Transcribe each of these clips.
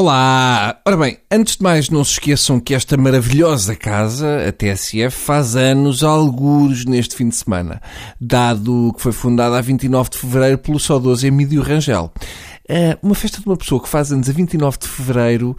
Olá! Ora bem, antes de mais, não se esqueçam que esta maravilhosa casa, a TSF, faz anos algures neste fim de semana, dado que foi fundada a 29 de fevereiro pelo saudoso Emílio Rangel. Uh, uma festa de uma pessoa que faz anos a 29 de fevereiro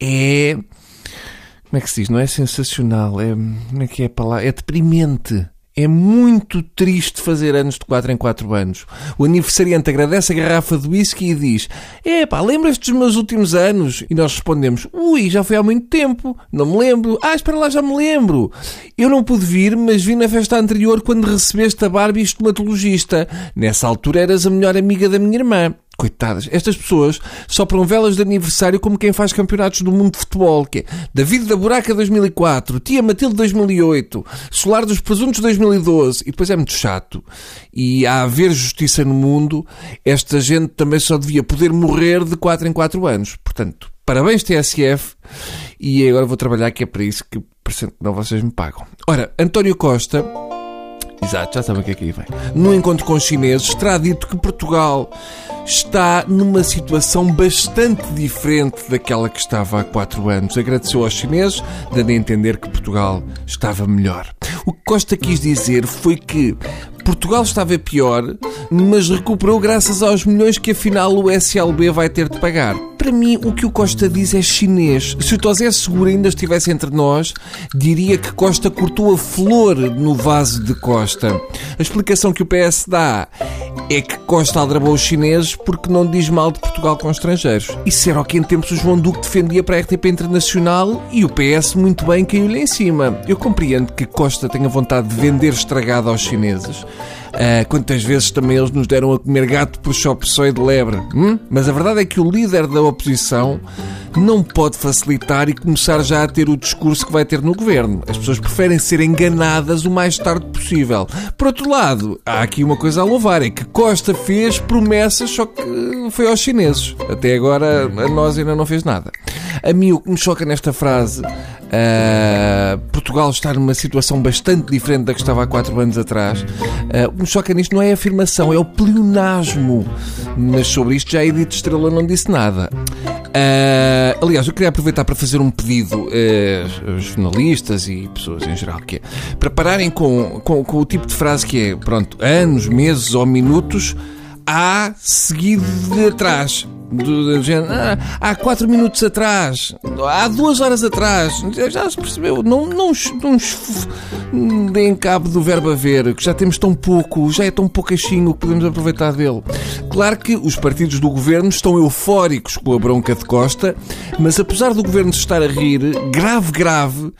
é. Como é que se diz? Não é sensacional, é. Como é que é a palavra? É deprimente. É muito triste fazer anos de 4 em 4 anos. O aniversariante agradece a garrafa de whisky e diz: É pá, lembras-te dos meus últimos anos? E nós respondemos: Ui, já foi há muito tempo, não me lembro. Ah, espera lá, já me lembro. Eu não pude vir, mas vi na festa anterior quando recebeste a Barbie estomatologista. Nessa altura eras a melhor amiga da minha irmã. Coitadas, estas pessoas sopram velas de aniversário como quem faz campeonatos do mundo de futebol, que é David da Buraca 2004, Tia Matilde 2008, Solar dos Presuntos 2012, e depois é muito chato. E a haver justiça no mundo, esta gente também só devia poder morrer de 4 em 4 anos. Portanto, parabéns TSF, e agora vou trabalhar que é para isso que, não, vocês me pagam. Ora, António Costa Exato, já sabem o que é que aí vem. No encontro com os chineses, terá dito que Portugal está numa situação bastante diferente daquela que estava há quatro anos. Agradeceu aos chineses, dando a entender que Portugal estava melhor. O que Costa quis dizer foi que Portugal estava pior, mas recuperou graças aos milhões que afinal o SLB vai ter de pagar. Para mim, o que o Costa diz é chinês. Se o Tosé Seguro ainda estivesse entre nós, diria que Costa cortou a flor no vaso de Costa. A explicação que o PS dá é que Costa aldrabou os chineses porque não diz mal de Portugal com estrangeiros. Isso era o que em tempos o João Duque defendia para a RTP Internacional e o PS muito bem caiu-lhe em cima. Eu compreendo que Costa tenha vontade de vender estragado aos chineses, Uh, quantas vezes também eles nos deram a comer gato por chop-soy de lebre. Hum? Mas a verdade é que o líder da oposição não pode facilitar e começar já a ter o discurso que vai ter no governo. As pessoas preferem ser enganadas o mais tarde possível. Por outro lado, há aqui uma coisa a louvar: é que Costa fez promessas, só que foi aos chineses. Até agora a nós ainda não fez nada. A mim o que me choca nesta frase Uh, Portugal está numa situação bastante diferente da que estava há 4 anos atrás. Uh, o que me choca nisto não é a afirmação, é o pleonasmo. Mas sobre isto já a Edith Estrela não disse nada. Uh, aliás, eu queria aproveitar para fazer um pedido aos jornalistas e pessoas em geral, que é para pararem com, com, com o tipo de frase que é, pronto, anos, meses ou minutos há seguido de atrás. Do, do ah, há 4 minutos atrás, há 2 horas atrás, já se percebeu, não, não, não deem cabo do verbo haver, que já temos tão pouco, já é tão pouquinho que podemos aproveitar dele. Claro que os partidos do governo estão eufóricos com a bronca de Costa, mas apesar do governo estar a rir, grave, grave,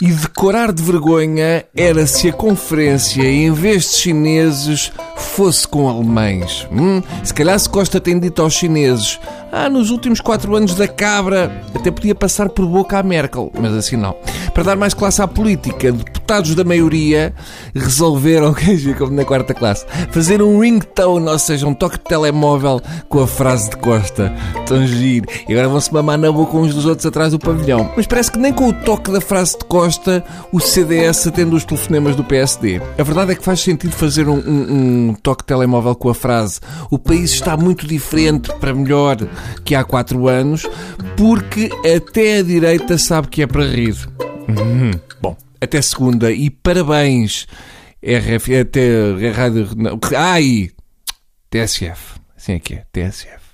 e decorar de vergonha era se a conferência, em vez de chineses, fosse com alemães. Hum? Se calhar se Costa tem dito aos chineses ah, nos últimos quatro anos da cabra até podia passar por boca à Merkel, mas assim não. Para dar mais classe à política, deputados da maioria resolveram, como na quarta classe, fazer um ringtone, ou seja, um toque de telemóvel com a frase de Costa. Tão giro. E agora vão-se mamar na boca uns dos outros atrás do pavilhão. Mas parece que nem com o toque da frase de Costa o CDS atende os telefonemas do PSD. A verdade é que faz sentido fazer um, um, um toque de telemóvel com a frase o país está muito diferente para melhor que há quatro anos, porque até a direita sabe que é para rir. Uhum. Bom, até segunda e parabéns, RF, até rádio. Ai! TSF. Assim é que é, TSF.